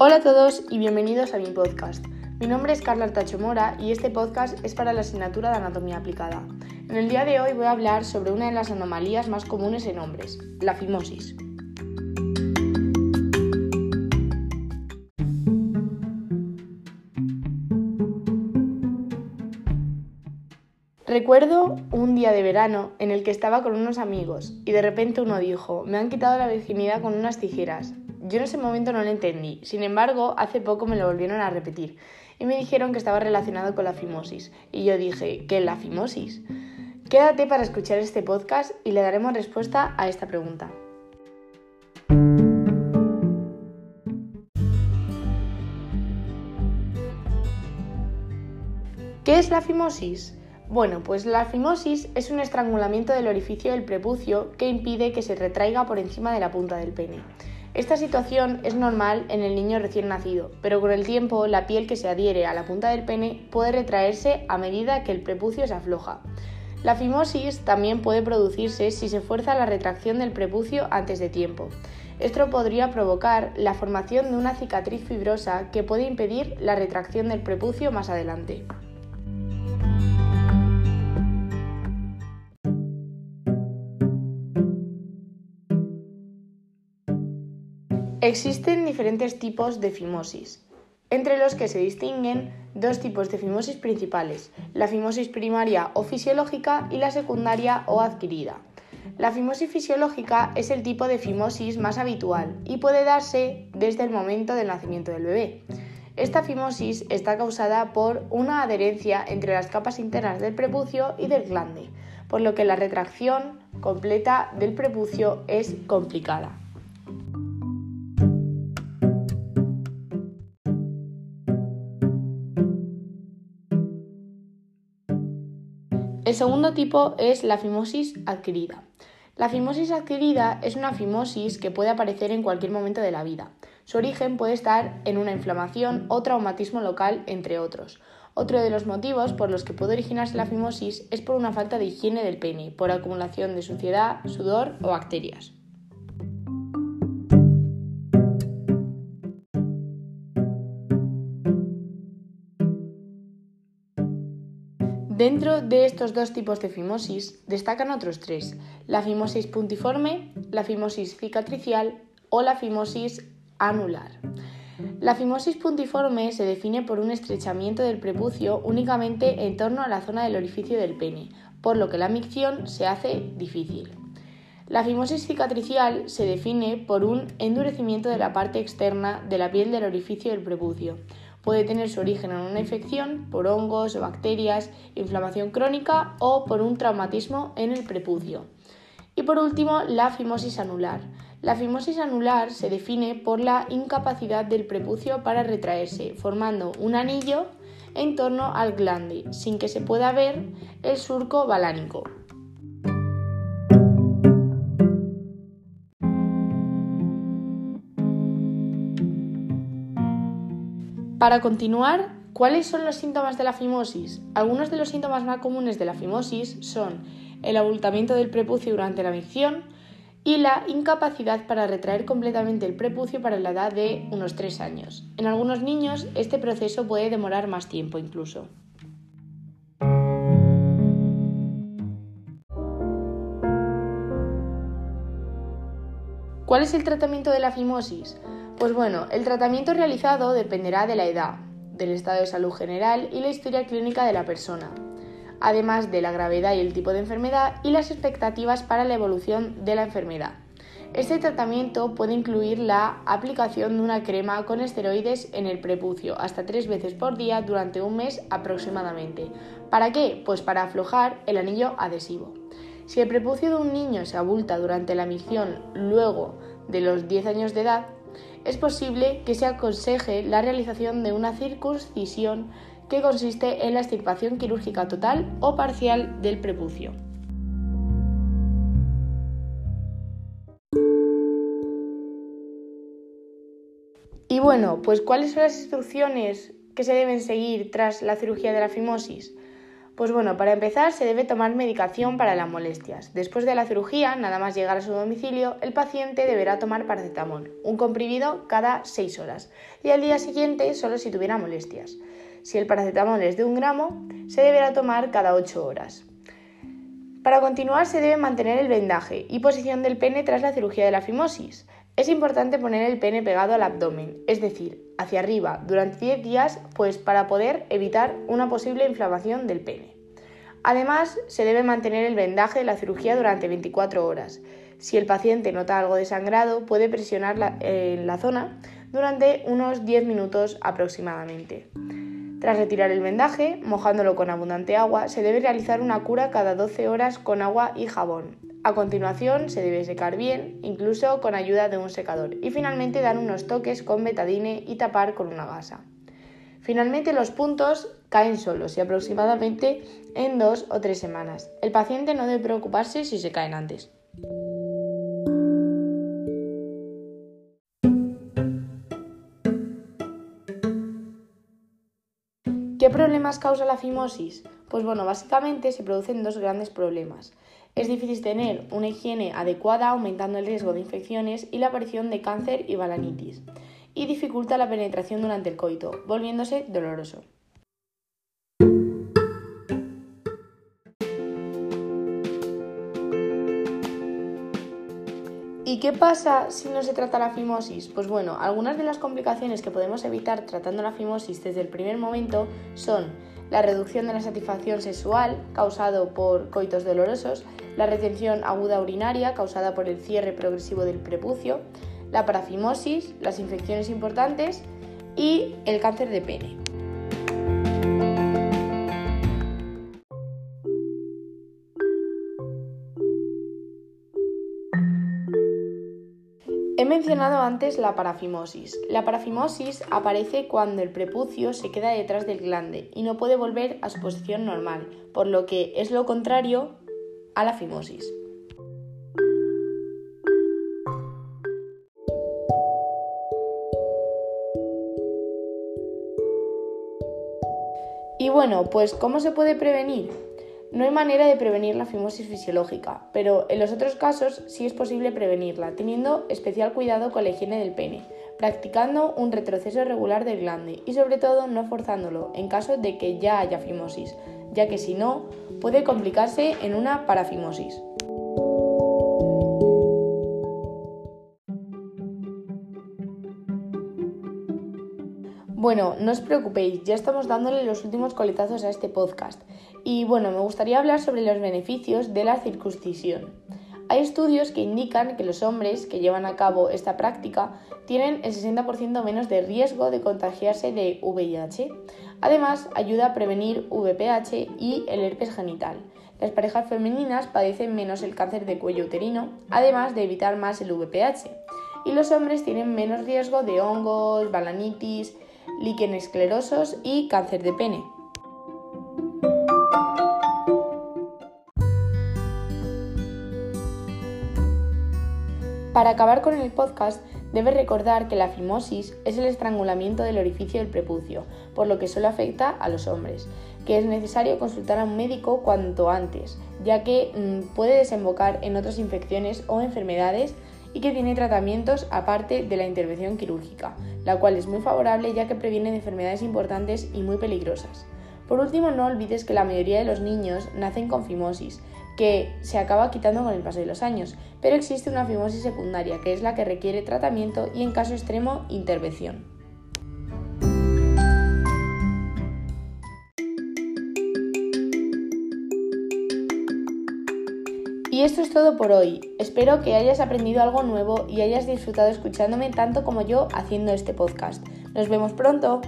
Hola a todos y bienvenidos a mi podcast. Mi nombre es Carla Artacho Mora y este podcast es para la asignatura de Anatomía Aplicada. En el día de hoy voy a hablar sobre una de las anomalías más comunes en hombres, la fimosis. Recuerdo un día de verano en el que estaba con unos amigos y de repente uno dijo, me han quitado la virginidad con unas tijeras. Yo en ese momento no lo entendí, sin embargo, hace poco me lo volvieron a repetir y me dijeron que estaba relacionado con la fimosis. Y yo dije, ¿qué es la fimosis? Quédate para escuchar este podcast y le daremos respuesta a esta pregunta. ¿Qué es la fimosis? Bueno, pues la fimosis es un estrangulamiento del orificio del prepucio que impide que se retraiga por encima de la punta del pene. Esta situación es normal en el niño recién nacido, pero con el tiempo la piel que se adhiere a la punta del pene puede retraerse a medida que el prepucio se afloja. La fimosis también puede producirse si se fuerza la retracción del prepucio antes de tiempo. Esto podría provocar la formación de una cicatriz fibrosa que puede impedir la retracción del prepucio más adelante. Existen diferentes tipos de fimosis, entre los que se distinguen dos tipos de fimosis principales, la fimosis primaria o fisiológica y la secundaria o adquirida. La fimosis fisiológica es el tipo de fimosis más habitual y puede darse desde el momento del nacimiento del bebé. Esta fimosis está causada por una adherencia entre las capas internas del prepucio y del glande, por lo que la retracción completa del prepucio es complicada. El segundo tipo es la fimosis adquirida. La fimosis adquirida es una fimosis que puede aparecer en cualquier momento de la vida. Su origen puede estar en una inflamación o traumatismo local, entre otros. Otro de los motivos por los que puede originarse la fimosis es por una falta de higiene del pene, por acumulación de suciedad, sudor o bacterias. Dentro de estos dos tipos de fimosis destacan otros tres, la fimosis puntiforme, la fimosis cicatricial o la fimosis anular. La fimosis puntiforme se define por un estrechamiento del prepucio únicamente en torno a la zona del orificio del pene, por lo que la micción se hace difícil. La fimosis cicatricial se define por un endurecimiento de la parte externa de la piel del orificio del prepucio, Puede tener su origen en una infección por hongos bacterias, inflamación crónica o por un traumatismo en el prepucio. Y por último, la fimosis anular. La fimosis anular se define por la incapacidad del prepucio para retraerse, formando un anillo en torno al glande, sin que se pueda ver el surco balánico. Para continuar, ¿cuáles son los síntomas de la fimosis? Algunos de los síntomas más comunes de la fimosis son el abultamiento del prepucio durante la micción y la incapacidad para retraer completamente el prepucio para la edad de unos 3 años. En algunos niños este proceso puede demorar más tiempo incluso. ¿Cuál es el tratamiento de la fimosis? Pues bueno, el tratamiento realizado dependerá de la edad, del estado de salud general y la historia clínica de la persona, además de la gravedad y el tipo de enfermedad y las expectativas para la evolución de la enfermedad. Este tratamiento puede incluir la aplicación de una crema con esteroides en el prepucio hasta tres veces por día durante un mes aproximadamente. ¿Para qué? Pues para aflojar el anillo adhesivo. Si el prepucio de un niño se abulta durante la misión luego de los 10 años de edad, es posible que se aconseje la realización de una circuncisión que consiste en la extirpación quirúrgica total o parcial del prepucio. Y bueno, pues ¿cuáles son las instrucciones que se deben seguir tras la cirugía de la fimosis? Pues bueno, para empezar se debe tomar medicación para las molestias. Después de la cirugía, nada más llegar a su domicilio, el paciente deberá tomar paracetamol, un comprimido cada 6 horas, y al día siguiente solo si tuviera molestias. Si el paracetamol es de un gramo, se deberá tomar cada 8 horas. Para continuar se debe mantener el vendaje y posición del pene tras la cirugía de la fimosis. Es importante poner el pene pegado al abdomen, es decir, hacia arriba, durante 10 días, pues para poder evitar una posible inflamación del pene. Además, se debe mantener el vendaje de la cirugía durante 24 horas. Si el paciente nota algo de sangrado, puede presionar en la zona durante unos 10 minutos aproximadamente. Tras retirar el vendaje, mojándolo con abundante agua, se debe realizar una cura cada 12 horas con agua y jabón. A continuación se debe secar bien, incluso con ayuda de un secador, y finalmente dar unos toques con betadine y tapar con una gasa. Finalmente los puntos caen solos y aproximadamente en dos o tres semanas. El paciente no debe preocuparse si se caen antes. Problemas causa la fimosis? Pues bueno, básicamente se producen dos grandes problemas. Es difícil tener una higiene adecuada aumentando el riesgo de infecciones y la aparición de cáncer y balanitis. Y dificulta la penetración durante el coito, volviéndose doloroso. ¿Y qué pasa si no se trata la fimosis? Pues bueno, algunas de las complicaciones que podemos evitar tratando la fimosis desde el primer momento son la reducción de la satisfacción sexual causado por coitos dolorosos, la retención aguda urinaria causada por el cierre progresivo del prepucio, la parafimosis, las infecciones importantes y el cáncer de pene. Mencionado antes la parafimosis. La parafimosis aparece cuando el prepucio se queda detrás del glande y no puede volver a su posición normal, por lo que es lo contrario a la fimosis. Y bueno, pues ¿cómo se puede prevenir? No hay manera de prevenir la fimosis fisiológica, pero en los otros casos sí es posible prevenirla, teniendo especial cuidado con la higiene del pene, practicando un retroceso regular del glande y sobre todo no forzándolo en caso de que ya haya fimosis, ya que si no, puede complicarse en una parafimosis. Bueno, no os preocupéis, ya estamos dándole los últimos coletazos a este podcast. Y bueno, me gustaría hablar sobre los beneficios de la circuncisión. Hay estudios que indican que los hombres que llevan a cabo esta práctica tienen el 60% menos de riesgo de contagiarse de VIH. Además, ayuda a prevenir VPH y el herpes genital. Las parejas femeninas padecen menos el cáncer de cuello uterino, además de evitar más el VPH. Y los hombres tienen menos riesgo de hongos, balanitis, líquen esclerosos y cáncer de pene. Para acabar con el podcast, debes recordar que la fimosis es el estrangulamiento del orificio del prepucio, por lo que solo afecta a los hombres, que es necesario consultar a un médico cuanto antes, ya que mm, puede desembocar en otras infecciones o enfermedades y que tiene tratamientos aparte de la intervención quirúrgica, la cual es muy favorable ya que previene enfermedades importantes y muy peligrosas. Por último, no olvides que la mayoría de los niños nacen con fimosis, que se acaba quitando con el paso de los años, pero existe una fimosis secundaria, que es la que requiere tratamiento y en caso extremo intervención. Y esto es todo por hoy. Espero que hayas aprendido algo nuevo y hayas disfrutado escuchándome tanto como yo haciendo este podcast. Nos vemos pronto.